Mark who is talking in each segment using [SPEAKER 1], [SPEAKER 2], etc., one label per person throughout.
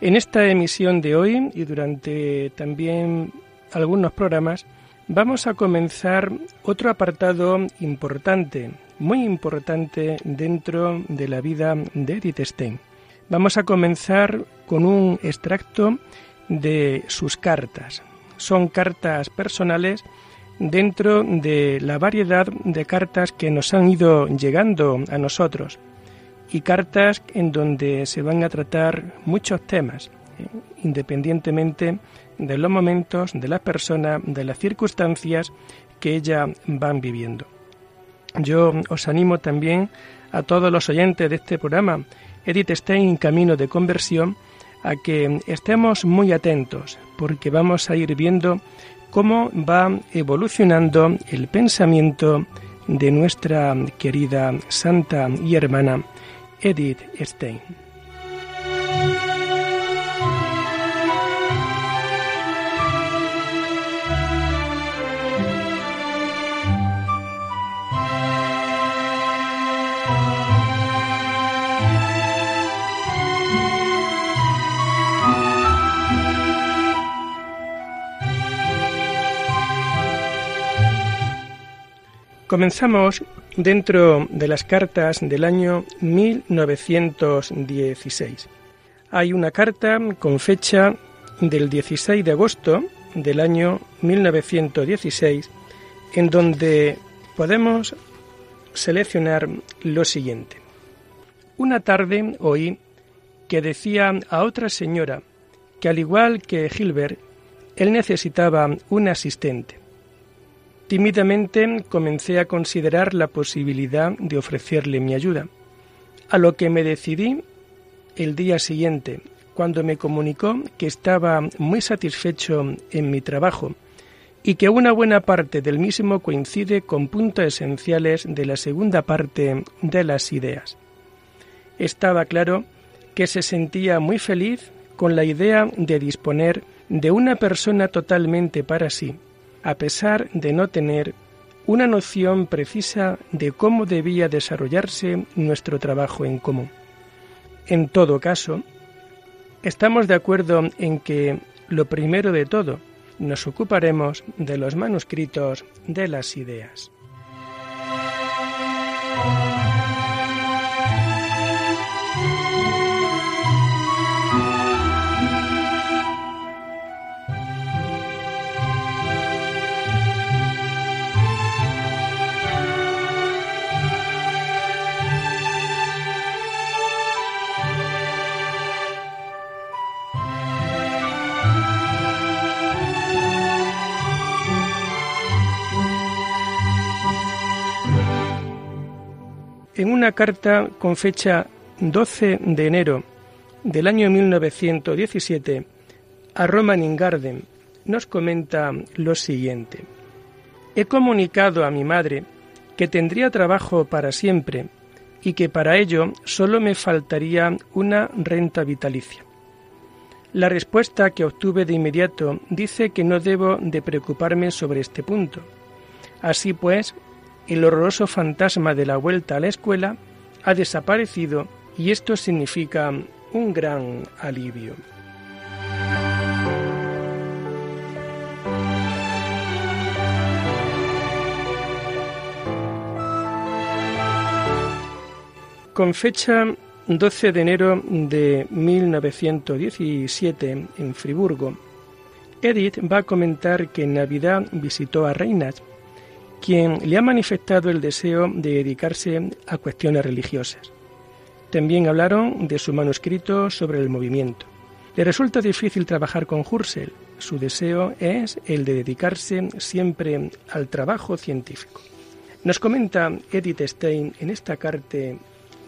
[SPEAKER 1] En esta emisión de hoy y durante también algunos programas vamos a comenzar otro apartado importante, muy importante dentro de la vida de Edith Stein. Vamos a comenzar con un extracto de sus cartas. Son cartas personales dentro de la variedad de cartas que nos han ido llegando a nosotros y cartas en donde se van a tratar muchos temas, eh, independientemente de los momentos, de las personas, de las circunstancias que ellas van viviendo. Yo os animo también a todos los oyentes de este programa, Edith Stein, Camino de Conversión, a que estemos muy atentos, porque vamos a ir viendo cómo va evolucionando el pensamiento de nuestra querida santa y hermana Edith Stein. Comenzamos dentro de las cartas del año 1916. Hay una carta con fecha del 16 de agosto del año 1916 en donde podemos seleccionar lo siguiente. Una tarde oí que decía a otra señora que al igual que Gilbert, él necesitaba un asistente Tímidamente comencé a considerar la posibilidad de ofrecerle mi ayuda, a lo que me decidí el día siguiente, cuando me comunicó que estaba muy satisfecho en mi trabajo y que una buena parte del mismo coincide con puntos esenciales de la segunda parte de las ideas. Estaba claro que se sentía muy feliz con la idea de disponer de una persona totalmente para sí, a pesar de no tener una noción precisa de cómo debía desarrollarse nuestro trabajo en común. En todo caso, estamos de acuerdo en que, lo primero de todo, nos ocuparemos de los manuscritos de las ideas. En una carta con fecha 12 de enero del año 1917 a Roman Ingarden nos comenta lo siguiente. He comunicado a mi madre que tendría trabajo para siempre y que para ello solo me faltaría una renta vitalicia. La respuesta que obtuve de inmediato dice que no debo de preocuparme sobre este punto. Así pues, el horroroso fantasma de la vuelta a la escuela ha desaparecido y esto significa un gran alivio. Con fecha 12 de enero de 1917 en Friburgo, Edith va a comentar que en Navidad visitó a Reinhardt quien le ha manifestado el deseo de dedicarse a cuestiones religiosas. También hablaron de su manuscrito sobre el movimiento. Le resulta difícil trabajar con Hursel. Su deseo es el de dedicarse siempre al trabajo científico. Nos comenta Edith Stein en esta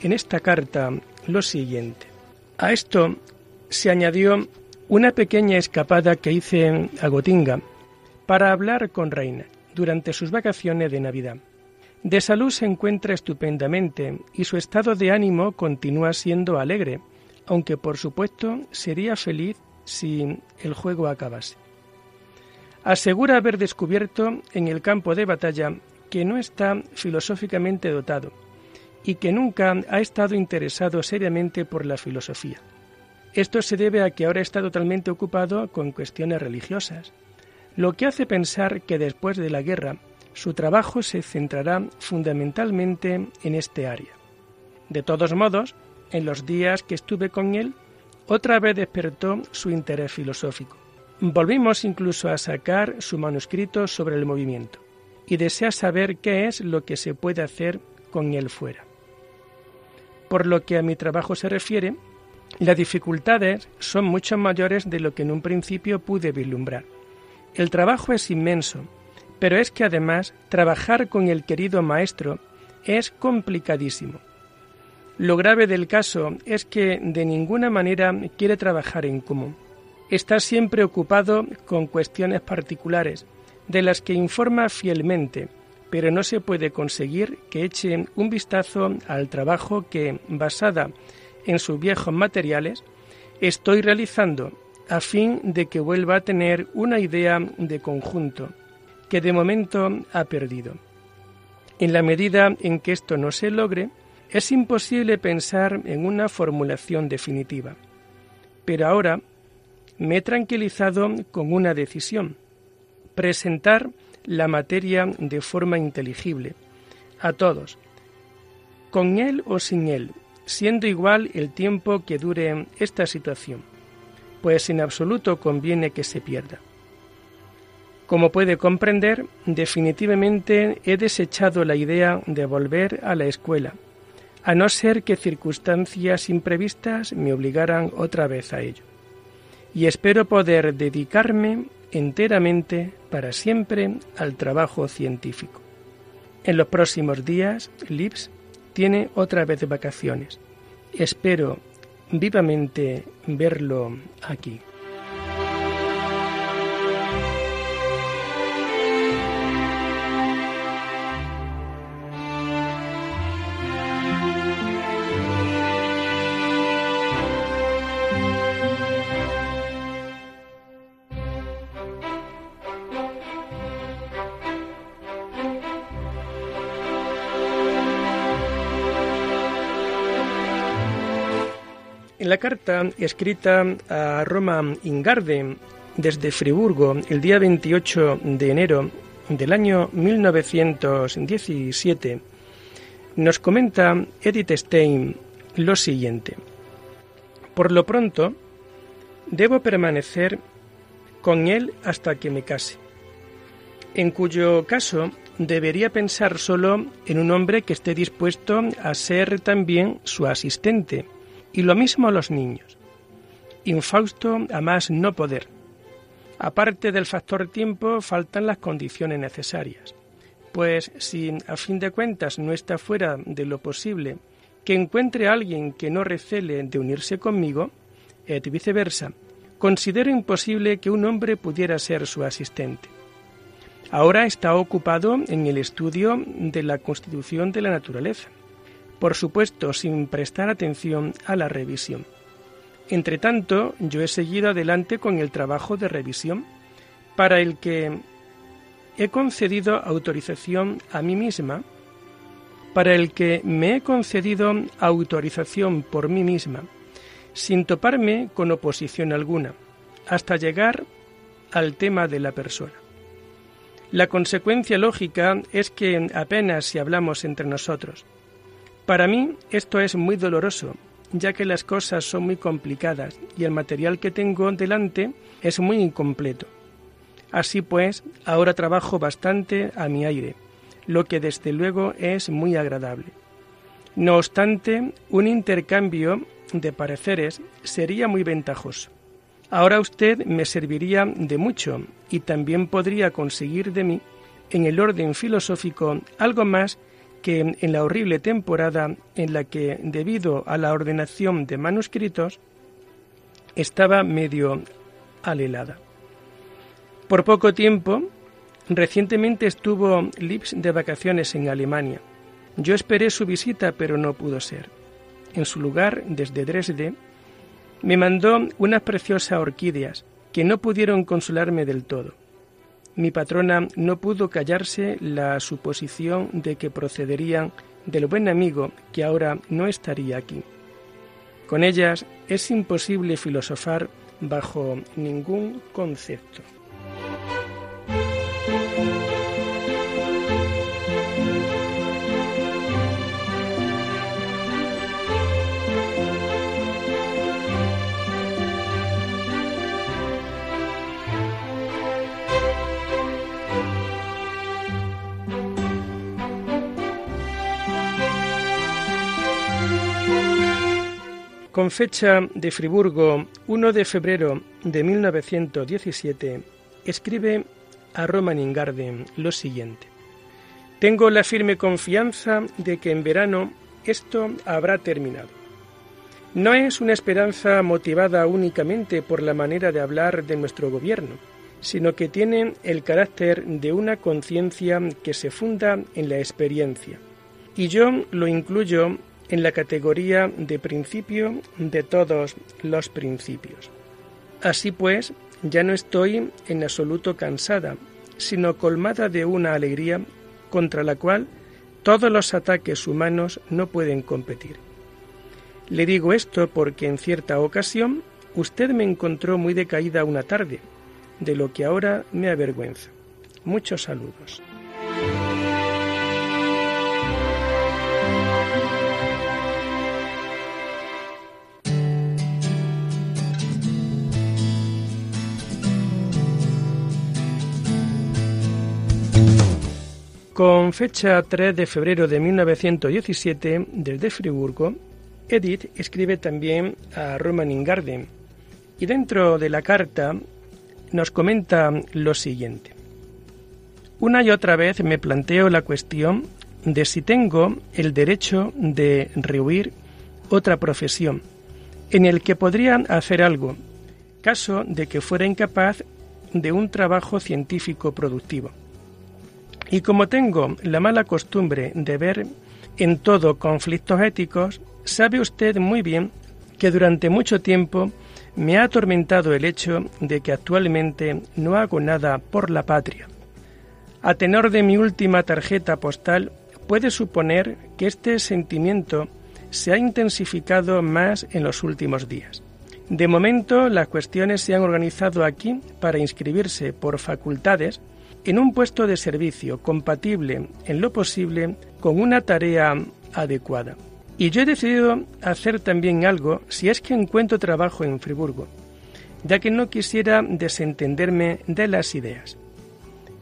[SPEAKER 1] en esta carta lo siguiente. A esto se añadió una pequeña escapada que hice a Gotinga para hablar con Reina durante sus vacaciones de Navidad. De salud se encuentra estupendamente y su estado de ánimo continúa siendo alegre, aunque por supuesto sería feliz si el juego acabase. Asegura haber descubierto en el campo de batalla que no está filosóficamente dotado y que nunca ha estado interesado seriamente por la filosofía. Esto se debe a que ahora está totalmente ocupado con cuestiones religiosas, lo que hace pensar que después de la guerra su trabajo se centrará fundamentalmente en este área. De todos modos, en los días que estuve con él, otra vez despertó su interés filosófico. Volvimos incluso a sacar su manuscrito sobre el movimiento y desea saber qué es lo que se puede hacer con él fuera. Por lo que a mi trabajo se refiere, las dificultades son mucho mayores de lo que en un principio pude vislumbrar. El trabajo es inmenso, pero es que además trabajar con el querido maestro es complicadísimo. Lo grave del caso es que de ninguna manera quiere trabajar en común. Está siempre ocupado con cuestiones particulares, de las que informa fielmente, pero no se puede conseguir que eche un vistazo al trabajo que, basada en sus viejos materiales, estoy realizando a fin de que vuelva a tener una idea de conjunto que de momento ha perdido. En la medida en que esto no se logre, es imposible pensar en una formulación definitiva. Pero ahora me he tranquilizado con una decisión, presentar la materia de forma inteligible, a todos, con él o sin él, siendo igual el tiempo que dure esta situación, pues en absoluto conviene que se pierda. Como puede comprender, definitivamente he desechado la idea de volver a la escuela, a no ser que circunstancias imprevistas me obligaran otra vez a ello. Y espero poder dedicarme enteramente para siempre al trabajo científico. En los próximos días, Lips tiene otra vez vacaciones. Espero vivamente verlo aquí. Carta escrita a Roma Ingarde desde Friburgo el día 28 de enero del año 1917, nos comenta Edith Stein lo siguiente. Por lo pronto, debo permanecer con él hasta que me case, en cuyo caso debería pensar solo en un hombre que esté dispuesto a ser también su asistente, y lo mismo a los niños. Infausto a más no poder. Aparte del factor tiempo, faltan las condiciones necesarias. Pues si a fin de cuentas no está fuera de lo posible que encuentre a alguien que no recele de unirse conmigo, et viceversa, considero imposible que un hombre pudiera ser su asistente. Ahora está ocupado en el estudio de la constitución de la naturaleza por supuesto sin prestar atención a la revisión. Entre tanto, yo he seguido adelante con el trabajo de revisión, para el que he concedido autorización a mí misma, para el que me he concedido autorización por mí misma, sin toparme con oposición alguna, hasta llegar al tema de la persona. La consecuencia lógica es que apenas si hablamos entre nosotros, para mí esto es muy doloroso, ya que las cosas son muy complicadas y el material que tengo delante es muy incompleto. Así pues, ahora trabajo bastante a mi aire, lo que desde luego es muy agradable. No obstante, un intercambio de pareceres sería muy ventajoso. Ahora usted me serviría de mucho y también podría conseguir de mí, en el orden filosófico, algo más que en la horrible temporada en la que, debido a la ordenación de manuscritos, estaba medio alelada. Por poco tiempo, recientemente estuvo Lips de vacaciones en Alemania. Yo esperé su visita, pero no pudo ser. En su lugar, desde Dresde, me mandó unas preciosas orquídeas que no pudieron consolarme del todo. Mi patrona no pudo callarse la suposición de que procederían del buen amigo que ahora no estaría aquí. Con ellas es imposible filosofar bajo ningún concepto. Con fecha de Friburgo 1 de febrero de 1917, escribe a Roman Ingarden lo siguiente. Tengo la firme confianza de que en verano esto habrá terminado. No es una esperanza motivada únicamente por la manera de hablar de nuestro gobierno, sino que tiene el carácter de una conciencia que se funda en la experiencia. Y yo lo incluyo en la categoría de principio de todos los principios. Así pues, ya no estoy en absoluto cansada, sino colmada de una alegría contra la cual todos los ataques humanos no pueden competir. Le digo esto porque en cierta ocasión usted me encontró muy decaída una tarde, de lo que ahora me avergüenza. Muchos saludos. Con fecha 3 de febrero de 1917, desde Friburgo, Edith escribe también a Roman Ingarden y dentro de la carta nos comenta lo siguiente. Una y otra vez me planteo la cuestión de si tengo el derecho de rehuir otra profesión en el que podría hacer algo, caso de que fuera incapaz de un trabajo científico productivo. Y como tengo la mala costumbre de ver en todo conflictos éticos, sabe usted muy bien que durante mucho tiempo me ha atormentado el hecho de que actualmente no hago nada por la patria. A tenor de mi última tarjeta postal, puede suponer que este sentimiento se ha intensificado más en los últimos días. De momento, las cuestiones se han organizado aquí para inscribirse por facultades en un puesto de servicio compatible en lo posible con una tarea adecuada. Y yo he decidido hacer también algo si es que encuentro trabajo en Friburgo, ya que no quisiera desentenderme de las ideas.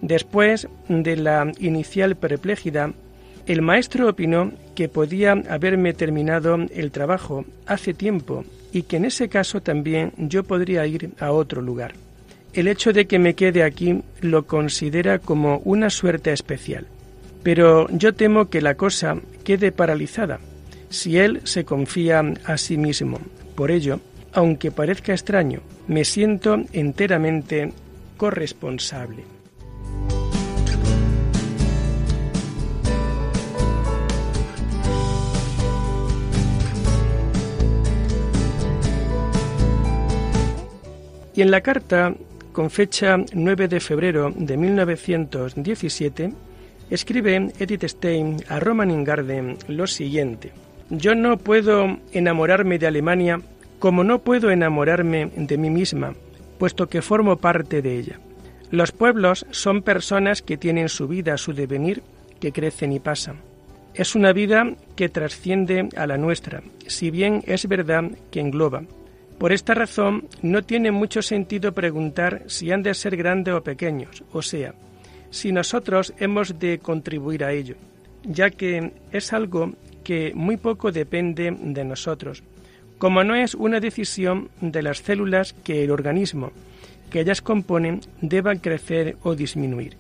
[SPEAKER 1] Después de la inicial perplejidad, el maestro opinó que podía haberme terminado el trabajo hace tiempo y que en ese caso también yo podría ir a otro lugar. El hecho de que me quede aquí lo considera como una suerte especial, pero yo temo que la cosa quede paralizada si él se confía a sí mismo. Por ello, aunque parezca extraño, me siento enteramente corresponsable. Y en la carta con fecha 9 de febrero de 1917, escribe Edith Stein a Roman Ingarden lo siguiente. Yo no puedo enamorarme de Alemania como no puedo enamorarme de mí misma, puesto que formo parte de ella. Los pueblos son personas que tienen su vida, su devenir, que crecen y pasan. Es una vida que trasciende a la nuestra, si bien es verdad que engloba, por esta razón, no tiene mucho sentido preguntar si han de ser grandes o pequeños, o sea, si nosotros hemos de contribuir a ello, ya que es algo que muy poco depende de nosotros, como no es una decisión de las células que el organismo que ellas componen deban crecer o disminuir.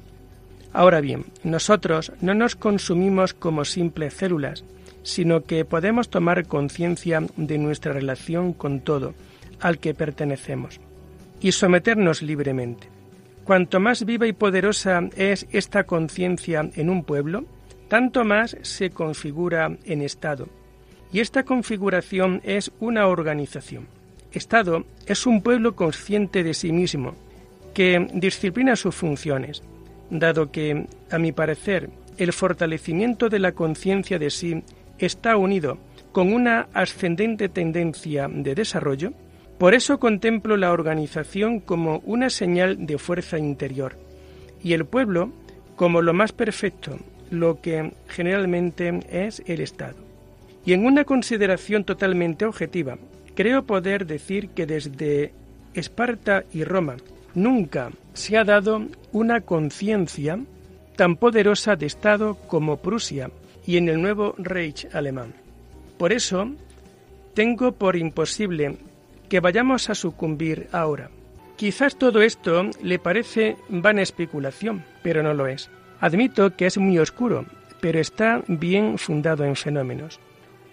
[SPEAKER 1] Ahora bien, nosotros no nos consumimos como simples células, sino que podemos tomar conciencia de nuestra relación con todo, al que pertenecemos. y someternos libremente. Cuanto más viva y poderosa es esta conciencia en un pueblo, tanto más se configura en Estado. Y esta configuración es una organización. Estado es un pueblo consciente de sí mismo, que disciplina sus funciones, dado que, a mi parecer, el fortalecimiento de la conciencia de sí está unido con una ascendente tendencia de desarrollo, por eso contemplo la organización como una señal de fuerza interior y el pueblo como lo más perfecto, lo que generalmente es el Estado. Y en una consideración totalmente objetiva, creo poder decir que desde Esparta y Roma nunca se ha dado una conciencia tan poderosa de Estado como Prusia y en el nuevo Reich alemán. Por eso, tengo por imposible que vayamos a sucumbir ahora. Quizás todo esto le parece vana especulación, pero no lo es. Admito que es muy oscuro, pero está bien fundado en fenómenos.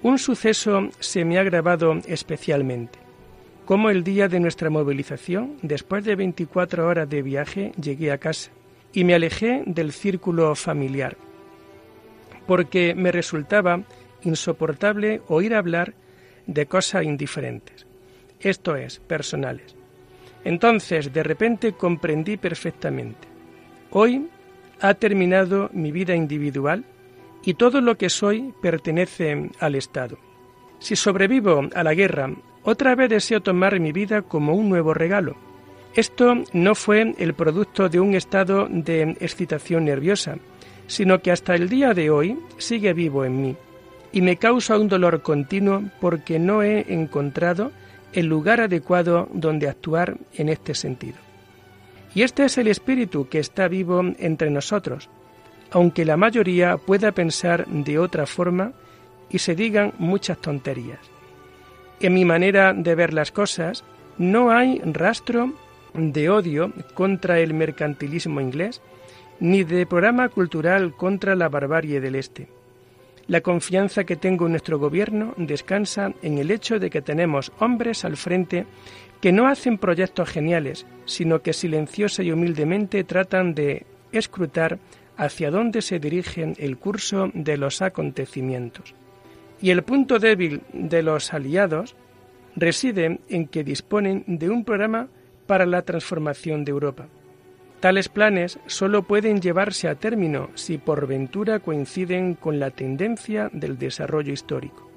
[SPEAKER 1] Un suceso se me ha grabado especialmente. Como el día de nuestra movilización, después de 24 horas de viaje, llegué a casa y me alejé del círculo familiar, porque me resultaba insoportable oír hablar de cosas indiferentes, esto es, personales. Entonces, de repente comprendí perfectamente. Hoy ha terminado mi vida individual y todo lo que soy pertenece al Estado. Si sobrevivo a la guerra otra vez deseo tomar mi vida como un nuevo regalo. Esto no fue el producto de un estado de excitación nerviosa, sino que hasta el día de hoy sigue vivo en mí y me causa un dolor continuo porque no he encontrado el lugar adecuado donde actuar en este sentido. Y este es el espíritu que está vivo entre nosotros, aunque la mayoría pueda pensar de otra forma y se digan muchas tonterías. En mi manera de ver las cosas, no hay rastro de odio contra el mercantilismo inglés, ni de programa cultural contra la barbarie del Este. La confianza que tengo en nuestro gobierno descansa en el hecho de que tenemos hombres al frente que no hacen proyectos geniales, sino que silenciosa y humildemente tratan de escrutar hacia dónde se dirigen el curso de los acontecimientos. Y el punto débil de los aliados reside en que disponen de un programa para la transformación de Europa. Tales planes solo pueden llevarse a término si por ventura coinciden con la tendencia del desarrollo histórico.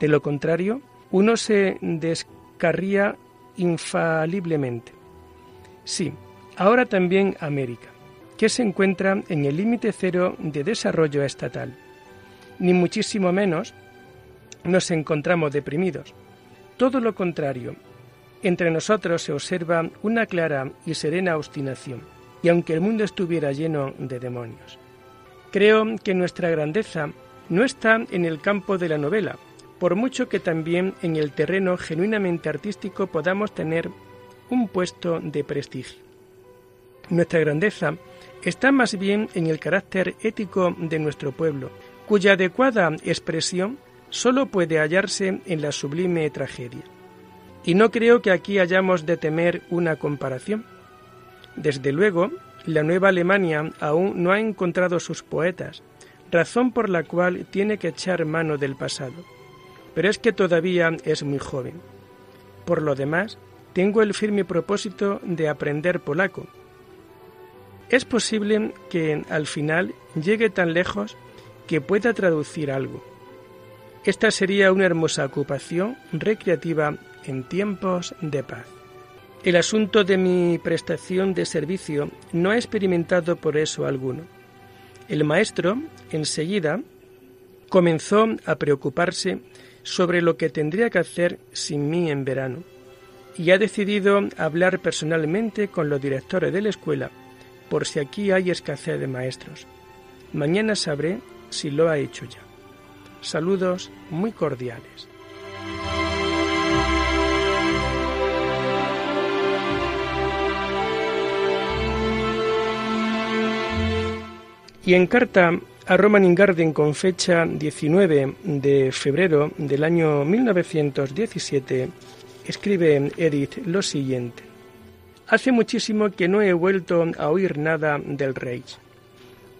[SPEAKER 1] De lo contrario, uno se descarría infaliblemente. Sí, ahora también América, que se encuentra en el límite cero de desarrollo estatal. Ni muchísimo menos nos encontramos deprimidos. Todo lo contrario, entre nosotros se observa una clara y serena obstinación, y aunque el mundo estuviera lleno de demonios. Creo que nuestra grandeza no está en el campo de la novela, por mucho que también en el terreno genuinamente artístico podamos tener un puesto de prestigio. Nuestra grandeza está más bien en el carácter ético de nuestro pueblo, cuya adecuada expresión solo puede hallarse en la sublime tragedia. Y no creo que aquí hayamos de temer una comparación. Desde luego, la nueva Alemania aún no ha encontrado sus poetas, razón por la cual tiene que echar mano del pasado. Pero es que todavía es muy joven. Por lo demás, tengo el firme propósito de aprender polaco. Es posible que al final llegue tan lejos que pueda traducir algo esta sería una hermosa ocupación recreativa en tiempos de paz. El asunto de mi prestación de servicio no ha experimentado por eso alguno. El maestro, enseguida, comenzó a preocuparse sobre lo que tendría que hacer sin mí en verano y ha decidido hablar personalmente con los directores de la escuela por si aquí hay escasez de maestros. Mañana sabré si lo ha hecho ya. Saludos muy cordiales. Y en carta a Roman Garden con fecha 19 de febrero del año 1917, escribe Edith lo siguiente. Hace muchísimo que no he vuelto a oír nada del Reich.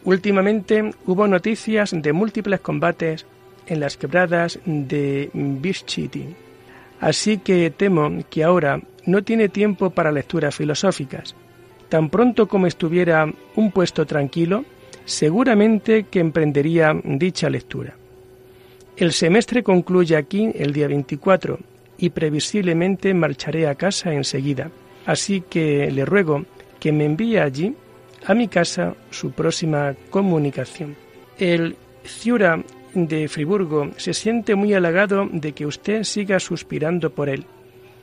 [SPEAKER 1] Últimamente hubo noticias de múltiples combates en las quebradas de Bischiti, así que temo que ahora no tiene tiempo para lecturas filosóficas. Tan pronto como estuviera un puesto tranquilo, seguramente que emprendería dicha lectura. El semestre concluye aquí el día 24 y previsiblemente marcharé a casa enseguida, así que le ruego que me envíe allí, a mi casa, su próxima comunicación. El Ciura de Friburgo se siente muy halagado de que usted siga suspirando por él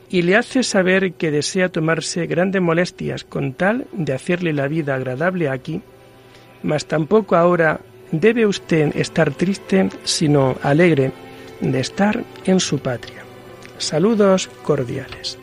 [SPEAKER 1] y le hace saber que desea tomarse grandes molestias con tal de hacerle la vida agradable aquí, mas tampoco ahora debe usted estar triste, sino alegre de estar en su patria. Saludos cordiales.